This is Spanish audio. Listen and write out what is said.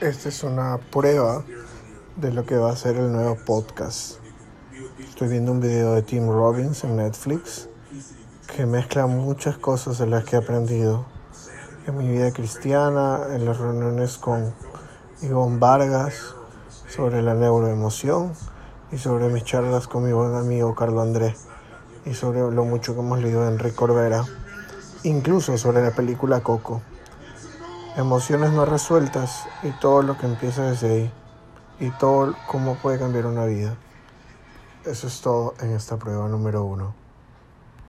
Esta es una prueba de lo que va a ser el nuevo podcast. Estoy viendo un video de Tim Robbins en Netflix que mezcla muchas cosas de las que he aprendido en mi vida cristiana, en las reuniones con Ivonne Vargas, sobre la neuroemoción y sobre mis charlas con mi buen amigo Carlos Andrés y sobre lo mucho que hemos leído de Enrique Corbera, incluso sobre la película Coco. Emociones no resueltas y todo lo que empieza desde ahí y todo cómo puede cambiar una vida. Eso es todo en esta prueba número uno.